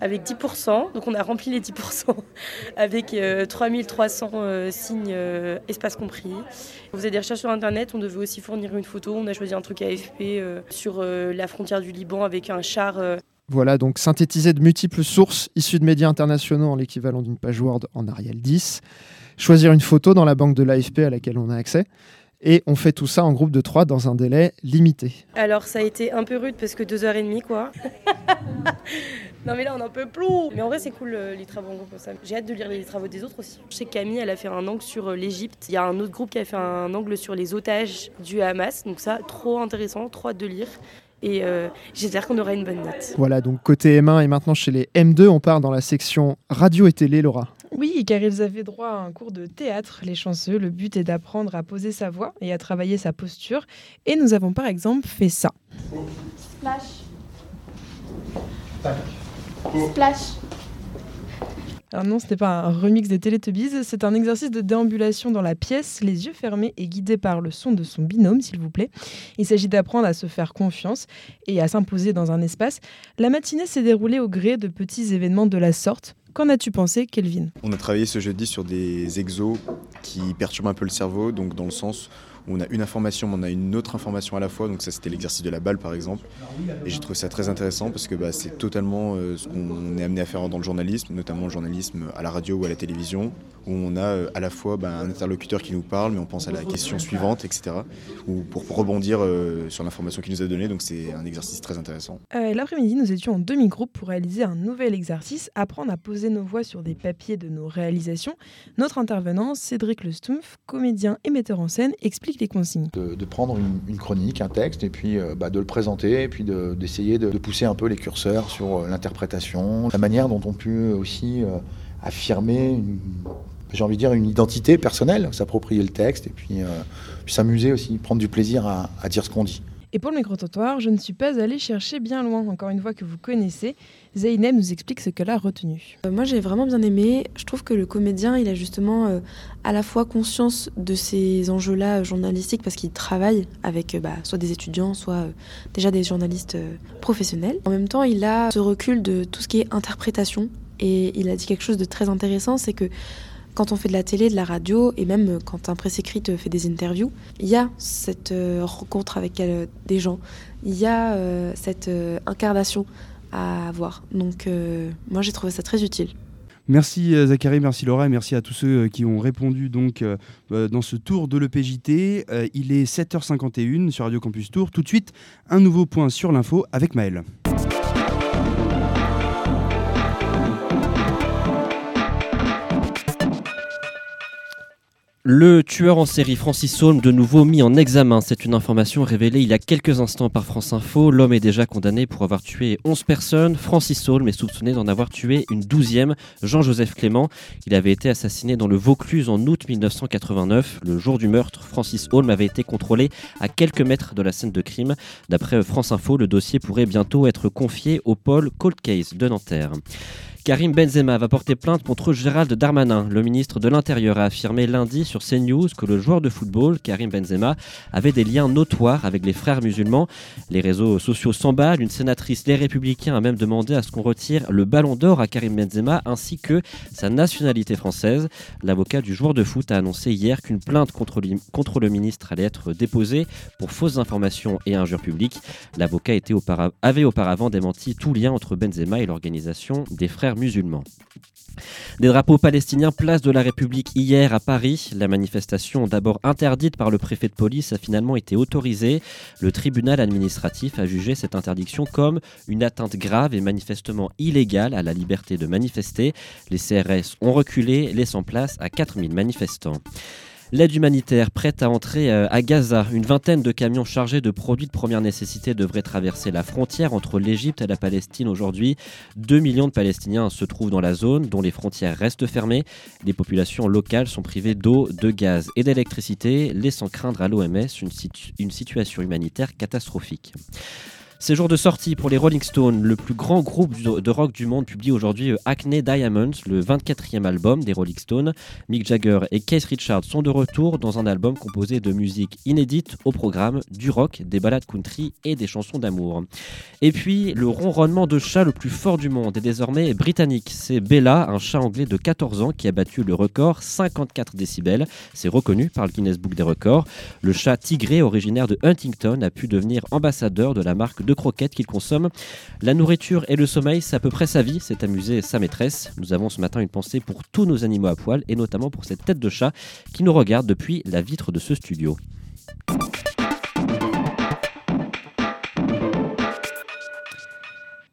avec 10%, donc on a rempli les 10% avec euh, 3300 euh, signes, euh, espace compris. On faisait des recherches sur internet, on devait aussi fournir une photo, on a choisi un truc AFP euh, sur euh, la frontière du Liban avec un char. Voilà, donc synthétisé de multiples sources issues de médias internationaux en l'équivalent d'une page Word en Arial 10. Choisir une photo dans la banque de l'AFP à laquelle on a accès. Et on fait tout ça en groupe de trois dans un délai limité. Alors ça a été un peu rude parce que deux heures et demie quoi. non mais là on en peut plus. Mais en vrai c'est cool euh, les travaux en groupe comme ça. J'ai hâte de lire les travaux des autres aussi. Je sais que Camille elle a fait un angle sur euh, l'Égypte. Il y a un autre groupe qui a fait un angle sur les otages du Hamas. Donc ça trop intéressant, trop hâte de lire. et euh, j'espère qu'on aura une bonne note. Voilà, donc côté M1 et maintenant chez les M2, on part dans la section radio et télé, Laura. Oui, car ils avaient droit à un cours de théâtre, les chanceux. Le but est d'apprendre à poser sa voix et à travailler sa posture. Et nous avons par exemple fait ça. Splash. Splash. Alors non, ce n'est pas un remix des Teletubbies, c'est un exercice de déambulation dans la pièce, les yeux fermés et guidé par le son de son binôme, s'il vous plaît. Il s'agit d'apprendre à se faire confiance et à s'imposer dans un espace. La matinée s'est déroulée au gré de petits événements de la sorte. Qu'en as-tu pensé, Kelvin? On a travaillé ce jeudi sur des exos qui perturbent un peu le cerveau, donc dans le sens où on a une information, mais on a une autre information à la fois. Donc ça, c'était l'exercice de la balle, par exemple. Et j'ai trouvé ça très intéressant parce que bah, c'est totalement euh, ce qu'on est amené à faire dans le journalisme, notamment le journalisme à la radio ou à la télévision, où on a euh, à la fois bah, un interlocuteur qui nous parle, mais on pense à la question suivante, etc. Ou pour, pour rebondir euh, sur l'information qu'il nous a donnée. Donc c'est un exercice très intéressant. Euh, L'après-midi, nous étions en demi-groupe pour réaliser un nouvel exercice, apprendre à poser nos voix sur des papiers de nos réalisations. Notre intervenant, Cédric Le Stumpf, comédien et metteur en scène, explique les consignes. de, de prendre une, une chronique, un texte, et puis euh, bah, de le présenter, et puis de- d'essayer de, de pousser un peu les curseurs sur euh, l'interprétation, la manière dont on peut aussi euh, affirmer, une- j'ai envie de dire, une identité personnelle, s'approprier le texte, et puis, euh, puis s'amuser aussi, prendre du plaisir à, à dire ce qu'on dit. Et pour le micro-trottoir, je ne suis pas allée chercher bien loin, encore une voix que vous connaissez. Zeynep nous explique ce qu'elle a retenu. Euh, Moi, j'ai vraiment bien aimé. Je trouve que le comédien, il a justement euh, à la fois conscience de ces enjeux-là euh, journalistiques parce qu'il travaille avec euh, bah, soit des étudiants, soit euh, déjà des journalistes euh, professionnels. En même temps, il a ce recul de tout ce qui est interprétation. Et il a dit quelque chose de très intéressant, c'est que quand on fait de la télé, de la radio, et même euh, quand un presse écrite fait des interviews, il y a cette euh, rencontre avec euh, des gens, il y a euh, cette euh, incarnation à avoir. Donc euh, moi j'ai trouvé ça très utile. Merci euh, Zachary, merci Laura et merci à tous ceux euh, qui ont répondu donc euh, euh, dans ce tour de l'EPJT. Euh, il est 7h51 sur Radio Campus Tour. Tout de suite, un nouveau point sur l'info avec Maël. Le tueur en série Francis Saulme, de nouveau mis en examen. C'est une information révélée il y a quelques instants par France Info. L'homme est déjà condamné pour avoir tué 11 personnes. Francis Saulme est soupçonné d'en avoir tué une douzième, Jean-Joseph Clément. Il avait été assassiné dans le Vaucluse en août 1989. Le jour du meurtre, Francis Saulme avait été contrôlé à quelques mètres de la scène de crime. D'après France Info, le dossier pourrait bientôt être confié au pôle Cold Case de Nanterre. Karim Benzema va porter plainte contre Gérald Darmanin. Le ministre de l'Intérieur a affirmé lundi sur CNews que le joueur de football, Karim Benzema, avait des liens notoires avec les frères musulmans. Les réseaux sociaux s'emballent. Une sénatrice Les Républicains a même demandé à ce qu'on retire le ballon d'or à Karim Benzema ainsi que sa nationalité française. L'avocat du joueur de foot a annoncé hier qu'une plainte contre, le ministre allait être déposée pour fausses informations et injures publiques. L'avocat avait auparavant démenti tout lien entre Benzema et l'organisation des frères musulmans. Des drapeaux palestiniens place de la République hier à Paris. La manifestation, d'abord interdite par le préfet de police, a finalement été autorisée. Le tribunal administratif a jugé cette interdiction comme une atteinte grave et manifestement illégale à la liberté de manifester. Les CRS ont reculé, laissant place à 4000 manifestants. L'aide humanitaire prête à entrer euh, à Gaza. Une vingtaine de camions chargés de produits de première nécessité devraient traverser la frontière entre l'Égypte et la Palestine aujourd'hui. 2 millions de Palestiniens se trouvent dans la zone dont les frontières restent fermées. Les populations locales sont privées d'eau, de gaz et d'électricité, laissant craindre à l'OMS une, une situation humanitaire catastrophique. C'est jour de sortie pour les Rolling Stones. Le plus grand groupe de rock du monde publie aujourd'hui euh, Acne Diamonds, le 24e album des Rolling Stones. Mick Jagger et Keith Richards sont de retour dans un album composé de musique inédite au programme, du rock, des ballades country et des chansons d'amour. Et puis, le ronronnement de chat le plus fort du monde est désormais britannique. C'est Bella, un chat anglais de 14 ans qui a battu le record 54 décibels. C'est reconnu par le Guinness Book des records. Le chat tigré originaire de Huntington a pu devenir ambassadeur de la marque de croquettes qu'il consomme. La nourriture et le sommeil, c'est à peu près sa vie, s'est amusée sa maîtresse. Nous avons ce matin une pensée pour tous nos animaux à poil et notamment pour cette tête de chat qui nous regarde depuis la vitre de ce studio.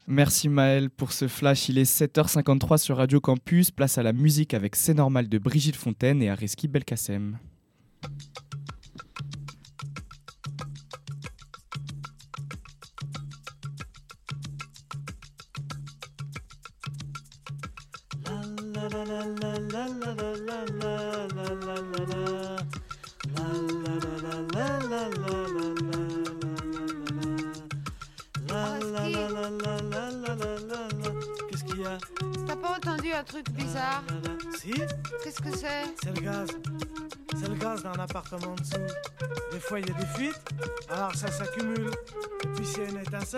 Merci Maël pour ce flash. Il est 7h53 sur Radio Campus. Place à la musique avec C'est normal de Brigitte Fontaine et Areski Belkacem.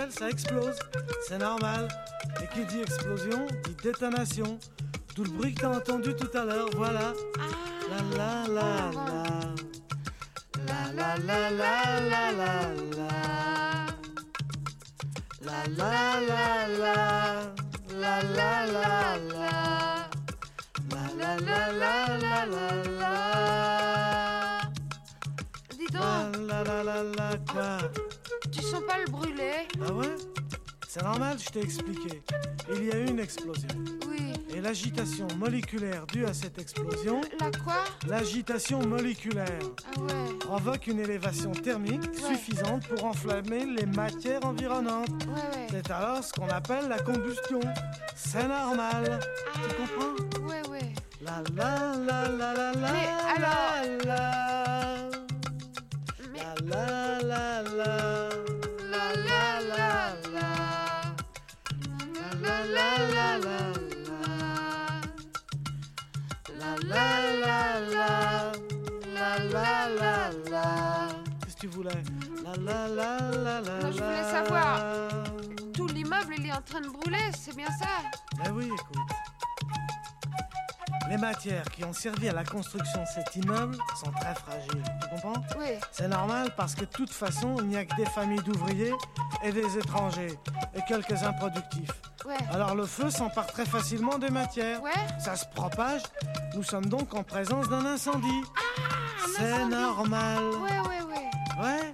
Ça explose. C'est normal. Et qui dit explosion, dit détonation. Tout le bruit que t'as entendu tout à l'heure, voilà. La la la la. La la la la la la la. La la la la. La la la la. La la la la la la la. Dis donc, La la la la tu sens pas le brûler Ah ouais C'est normal, je t'ai expliqué. Il y a eu une explosion. Oui. Et l'agitation moléculaire due à cette explosion, La quoi? l'agitation moléculaire, Ah ouais. provoque une élévation thermique suffisante pour enflammer les matières environnantes. Ouais, ouais. C'est alors ce qu'on appelle la combustion. C'est normal. Tu comprends? Ouais, ouais. La la la la la la Mais alors- la la Non, je voulais la. savoir. Tout l'immeuble, il est en train de brûler, c'est bien ça? Ben oui, écoute. Les matières qui ont servi à la construction de cet immeuble sont très fragiles. Tu comprends? Oui. C'est normal parce que de toute façon, il n'y a que des familles d'ouvriers et des étrangers et quelques improductifs. Ouais. Alors le feu s'empare très facilement des matières. Ouais. Ça se propage. Nous sommes donc en présence d'un incendie. Ah, C'est normal. Ouais, ouais, ouais. Ouais.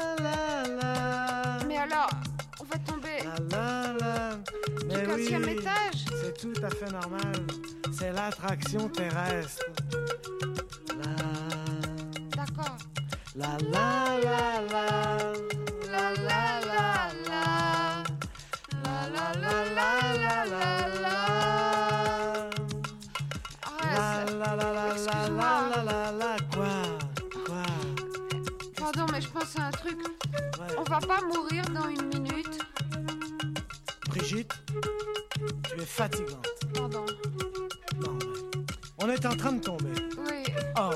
Oui, étage C'est tout à fait normal. C'est l'attraction terrestre. D'accord. La la la la. La la la la. La la la la la la la. La la la la la la la la la. Quoi Quoi Pardon, mais je pense à un truc. On va pas mourir dans une minute. Fatigante. Pardon. On est en train de tomber. Oui. Or,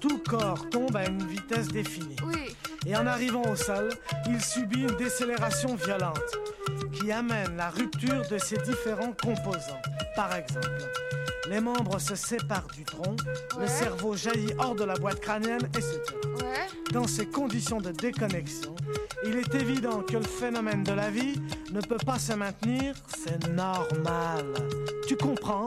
tout corps tombe à une vitesse définie. Oui. Et en arrivant au sol, il subit une décélération violente qui amène la rupture de ses différents composants. Par exemple, les membres se séparent du tronc, le cerveau jaillit hors de la boîte crânienne, etc. Ouais. Dans ces conditions de déconnexion, est évident que le phénomène de la vie ne peut pas se maintenir, c'est normal. Tu comprends?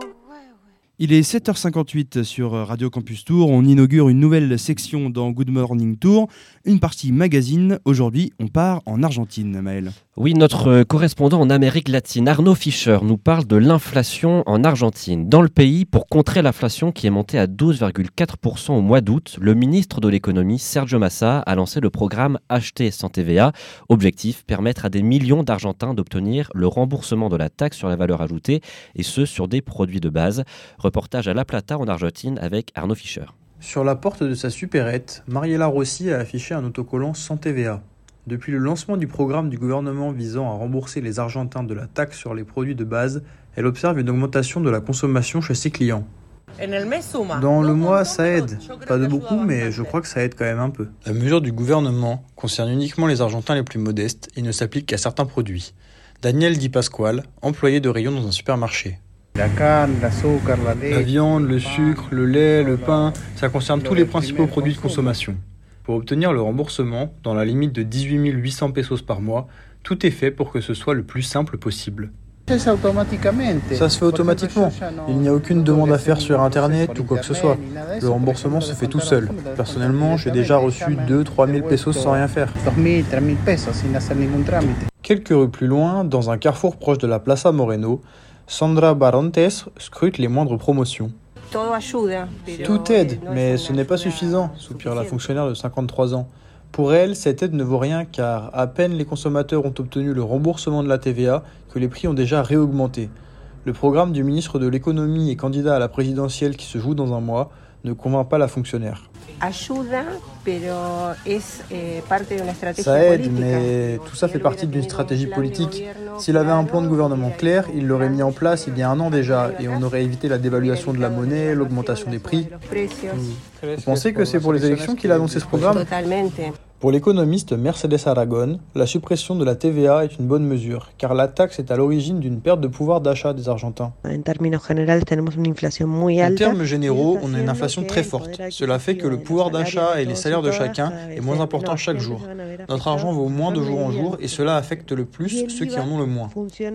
Il est 7h58 sur Radio Campus Tour. On inaugure une nouvelle section dans Good Morning Tour, une partie magazine. Aujourd'hui, on part en Argentine, Maël. Oui, notre euh, correspondant en Amérique latine, Arnaud Fischer, nous parle de l'inflation en Argentine. Dans le pays, pour contrer l'inflation qui est montée à 12,4% au mois d'août, le ministre de l'économie, Sergio Massa, a lancé le programme Acheter sans TVA. Objectif, permettre à des millions d'Argentins d'obtenir le remboursement de la taxe sur la valeur ajoutée, et ce, sur des produits de base. Reportage à La Plata en Argentine avec Arnaud Fischer. Sur la porte de sa supérette, Mariella Rossi a affiché un autocollant sans TVA. Depuis le lancement du programme du gouvernement visant à rembourser les Argentins de la taxe sur les produits de base, elle observe une augmentation de la consommation chez ses clients. Dans le mois, ça aide. Pas de beaucoup, mais je crois que ça aide quand même un peu. La mesure du gouvernement concerne uniquement les Argentins les plus modestes et ne s'applique qu'à certains produits. Daniel Di Pasquale, employé de rayon dans un supermarché. La viande, le sucre, le lait, le pain, ça concerne tous les principaux produits de consommation. Pour obtenir le remboursement, dans la limite de 18 800 pesos par mois, tout est fait pour que ce soit le plus simple possible. Ça se fait automatiquement. Il n'y a aucune demande à faire sur Internet ou quoi que ce soit. Le remboursement se fait tout seul. Personnellement, j'ai déjà reçu 2-3 000 pesos sans rien faire. Quelques rues plus loin, dans un carrefour proche de la Plaza Moreno, Sandra Barontes scrute les moindres promotions. Tout aide, mais ce n'est pas suffisant, soupire la fonctionnaire de 53 ans. Pour elle, cette aide ne vaut rien car à peine les consommateurs ont obtenu le remboursement de la TVA que les prix ont déjà réaugmenté. Le programme du ministre de l'économie et candidat à la présidentielle qui se joue dans un mois ne convainc pas la fonctionnaire. Ça aide, mais tout ça fait partie d'une stratégie politique. S'il avait un plan de gouvernement clair, il l'aurait mis en place il y a un an déjà, et on aurait évité la dévaluation de la monnaie, l'augmentation des prix. Vous pensez que c'est pour les élections qu'il a annoncé ce programme? Pour l'économiste Mercedes Aragon, la suppression de la TVA est une bonne mesure, car la taxe est à l'origine d'une perte de pouvoir d'achat des Argentins. En termes généraux, on a une inflation très forte. Cela fait que le pouvoir d'achat et les salaires de chacun est moins important chaque jour. Notre argent vaut moins de jour en jour et cela affecte le plus ceux qui en ont le moins.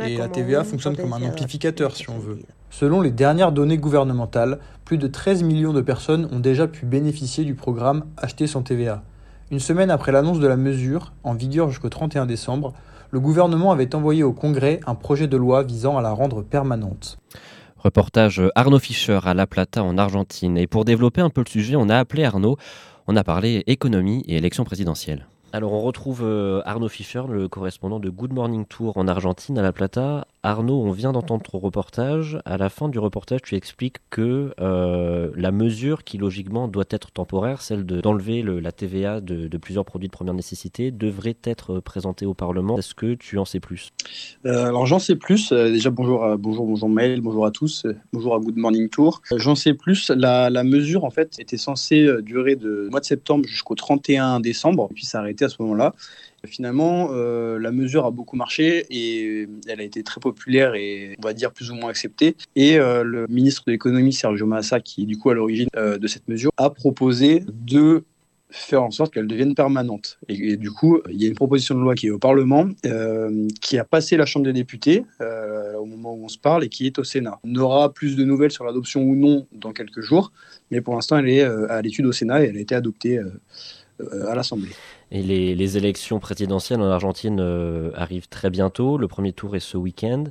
Et la TVA fonctionne comme un amplificateur si on veut. Selon les dernières données gouvernementales, plus de 13 millions de personnes ont déjà pu bénéficier du programme Acheter sans TVA. Une semaine après l'annonce de la mesure, en vigueur jusqu'au 31 décembre, le gouvernement avait envoyé au Congrès un projet de loi visant à la rendre permanente. Reportage Arnaud Fischer à La Plata en Argentine. Et pour développer un peu le sujet, on a appelé Arnaud. On a parlé économie et élection présidentielle. Alors on retrouve euh, Arnaud Fischer, le correspondant de Good Morning Tour en Argentine à La Plata. Arnaud, on vient d'entendre ton reportage. À la fin du reportage, tu expliques que euh, la mesure qui logiquement doit être temporaire, celle d'enlever la TVA de, plusieurs produits de première nécessité, devrait être présentée au Parlement. Est-ce que tu en sais plus? Euh, Alors j'en sais plus. Euh, déjà bonjour, à, bonjour, bonjour Maël, bonjour à tous, bonjour à Good Morning Tour. Euh, j'en sais plus. La, la, mesure en fait était censée durer de mois de septembre jusqu'au 31 décembre, puis s'arrêter à ce moment-là. Finalement, euh, la mesure a beaucoup marché et elle a été très populaire et on va dire plus ou moins acceptée. Et euh, le ministre de l'économie, Sergio Massa, qui est du coup à l'origine euh, de cette mesure, a proposé de faire en sorte qu'elle devienne permanente. Et, du coup, il y a une proposition de loi qui est au Parlement, qui a passé la Chambre des députés au moment où on se parle et qui est au Sénat. On aura plus de nouvelles sur l'adoption ou non dans quelques jours, mais pour l'instant, elle est à l'étude au Sénat et elle a été adoptée à l'Assemblée. Et les, élections présidentielles en Argentine euh, arrivent très bientôt. Le premier tour est ce week-end.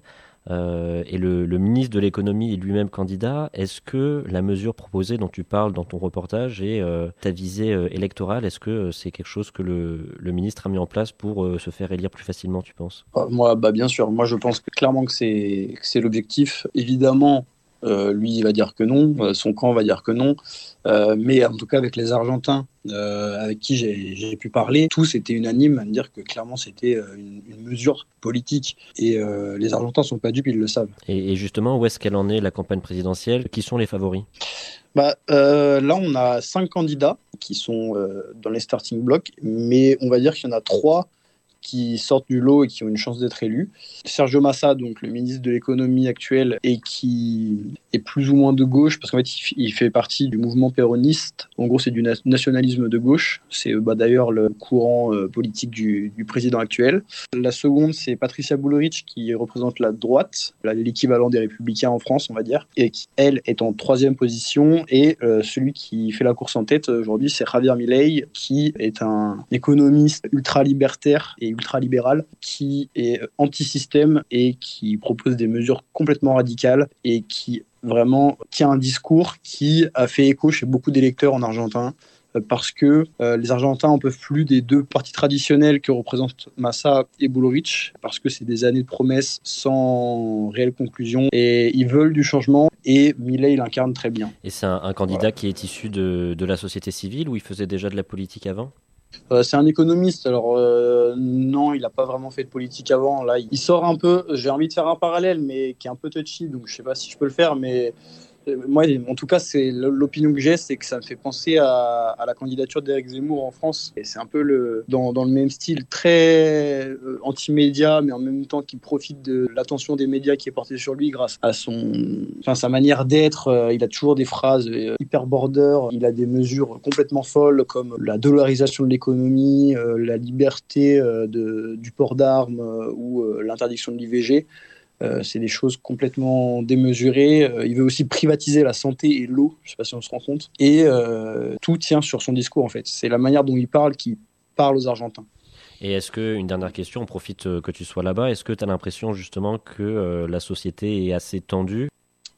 Euh, et le, ministre de l'économie est lui-même candidat. Est-ce que la mesure proposée dont tu parles dans ton reportage est euh, ta visée euh, électorale? Est-ce que c'est quelque chose que le, ministre a mis en place pour se faire élire plus facilement, tu penses? Moi, bah, bien sûr. Moi, je pense clairement que c'est l'objectif. Évidemment, euh, lui, il va dire que non, euh, son camp va dire que non. Euh, mais en tout cas, avec les Argentins avec qui j'ai pu parler, tous étaient unanimes à me dire que clairement c'était une, une, mesure politique. Et les Argentins sont pas dupes, ils le savent. Et, et justement, où est-ce qu'elle en est, la campagne présidentielle? Qui sont les favoris? Bah, là, on a cinq candidats qui sont dans les starting blocks, mais on va dire qu'il y en a trois qui sortent du lot et qui ont une chance d'être élus. Sergio Massa, donc le ministre de l'économie actuel, et qui est plus ou moins de gauche, parce qu'en fait, il fait partie du mouvement péroniste. En gros, c'est du nationalisme de gauche. C'est bah, d'ailleurs le courant euh, politique du, président actuel. La seconde, c'est Patricia Bullrich, qui représente la droite, l'équivalent des républicains en France, on va dire, et qui, elle, est en troisième position. Et euh, celui qui fait la course en tête aujourd'hui, c'est Javier Milei, qui est un économiste ultra-libertaire ultra-libéral, qui est anti-système et qui propose des mesures complètement radicales et qui vraiment tient un discours qui a fait écho chez beaucoup d'électeurs en Argentin parce que euh, les Argentins en peuvent plus des deux partis traditionnels que représentent Massa et Bullrich, parce que c'est des années de promesses sans réelle conclusion, et ils veulent du changement, et Millet, il incarne très bien. Et c'est un, un, candidat voilà. qui est issu de, de la société civile, ou il faisait déjà de la politique avant? Euh, c'est un économiste, alors euh, non, il n'a pas vraiment fait de politique avant. Là, il sort un peu. J'ai envie de faire un parallèle, mais qui est un peu touchy, donc je sais pas si je peux le faire, mais Moi, en tout cas, c'est l'opinion que j'ai, c'est que ça me fait penser à, la candidature d'Éric Zemmour en France. Et c'est un peu le, dans, le même style, très euh, anti-média, mais en même temps qui profite de l'attention des médias qui est portée sur lui grâce à son, enfin, sa manière d'être. Euh, il a toujours des phrases euh, hyper border. Il a des mesures complètement folles comme la dollarisation de l'économie, euh, la liberté euh, du port d'armes euh, ou euh, l'interdiction de l'IVG. Euh, c'est des choses complètement démesurées. Euh, il veut aussi privatiser la santé et l'eau, je ne sais pas si on se rend compte. Et euh, tout tient sur son discours, en fait. C'est la manière dont il parle qui parle aux Argentins. Et est-ce que, une dernière question, on profite que tu sois là-bas, est-ce que tu as l'impression justement que la société est assez tendue?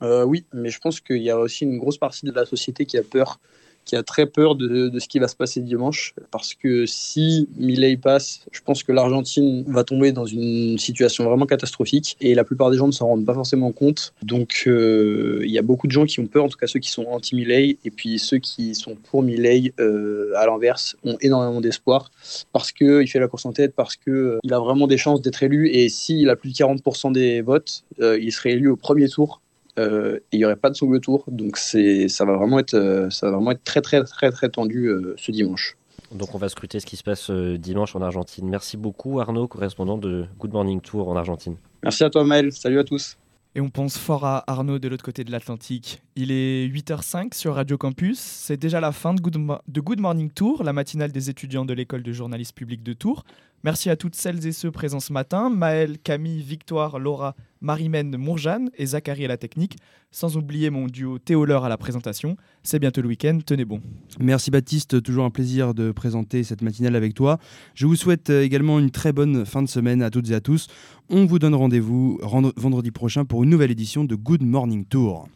Oui, mais je pense qu'il y a aussi une grosse partie de la société qui a peur, qui a très peur de, ce qui va se passer dimanche. Parce que si Milei passe, je pense que l'Argentine va tomber dans une situation vraiment catastrophique. Et la plupart des gens ne s'en rendent pas forcément compte. Donc euh, il y a beaucoup de gens qui ont peur, en tout cas ceux qui sont anti-Milei. Et puis ceux qui sont pour Milei, euh, à l'inverse, ont énormément d'espoir. Parce qu'il fait la course en tête, parce qu'il a vraiment des chances d'être élu. Et s'il a plus de 40% des votes, euh, il serait élu au premier tour. Euh, et il n'y aurait pas de second tour. Donc c'est, ça va vraiment être, euh, ça va vraiment être très très très très tendu euh, ce dimanche. Donc on va scruter ce qui se passe euh, dimanche en Argentine. Merci beaucoup Arnaud, correspondant de Good Morning Tour en Argentine. Merci à toi Maël. Salut à tous. Et on pense fort à Arnaud de l'autre côté de l'Atlantique. Il est 8h05 sur Radio Campus. C'est déjà la fin de Good, Mo- de Good Morning Tour, la matinale des étudiants de l'école de journalisme public de Tours. Merci à toutes celles et ceux présents ce matin Maël, Camille, Victoire, Laura, Marimène, Mourjane et Zachary à la technique. Sans oublier mon duo Théo Leur à la présentation. C'est bientôt le week-end, tenez bon. Merci Baptiste, toujours un plaisir de présenter cette matinale avec toi. Je vous souhaite euh, également une très bonne fin de semaine à toutes et à tous. On vous donne rendez-vous rend- vendredi prochain pour une nouvelle édition de Good Morning Tour.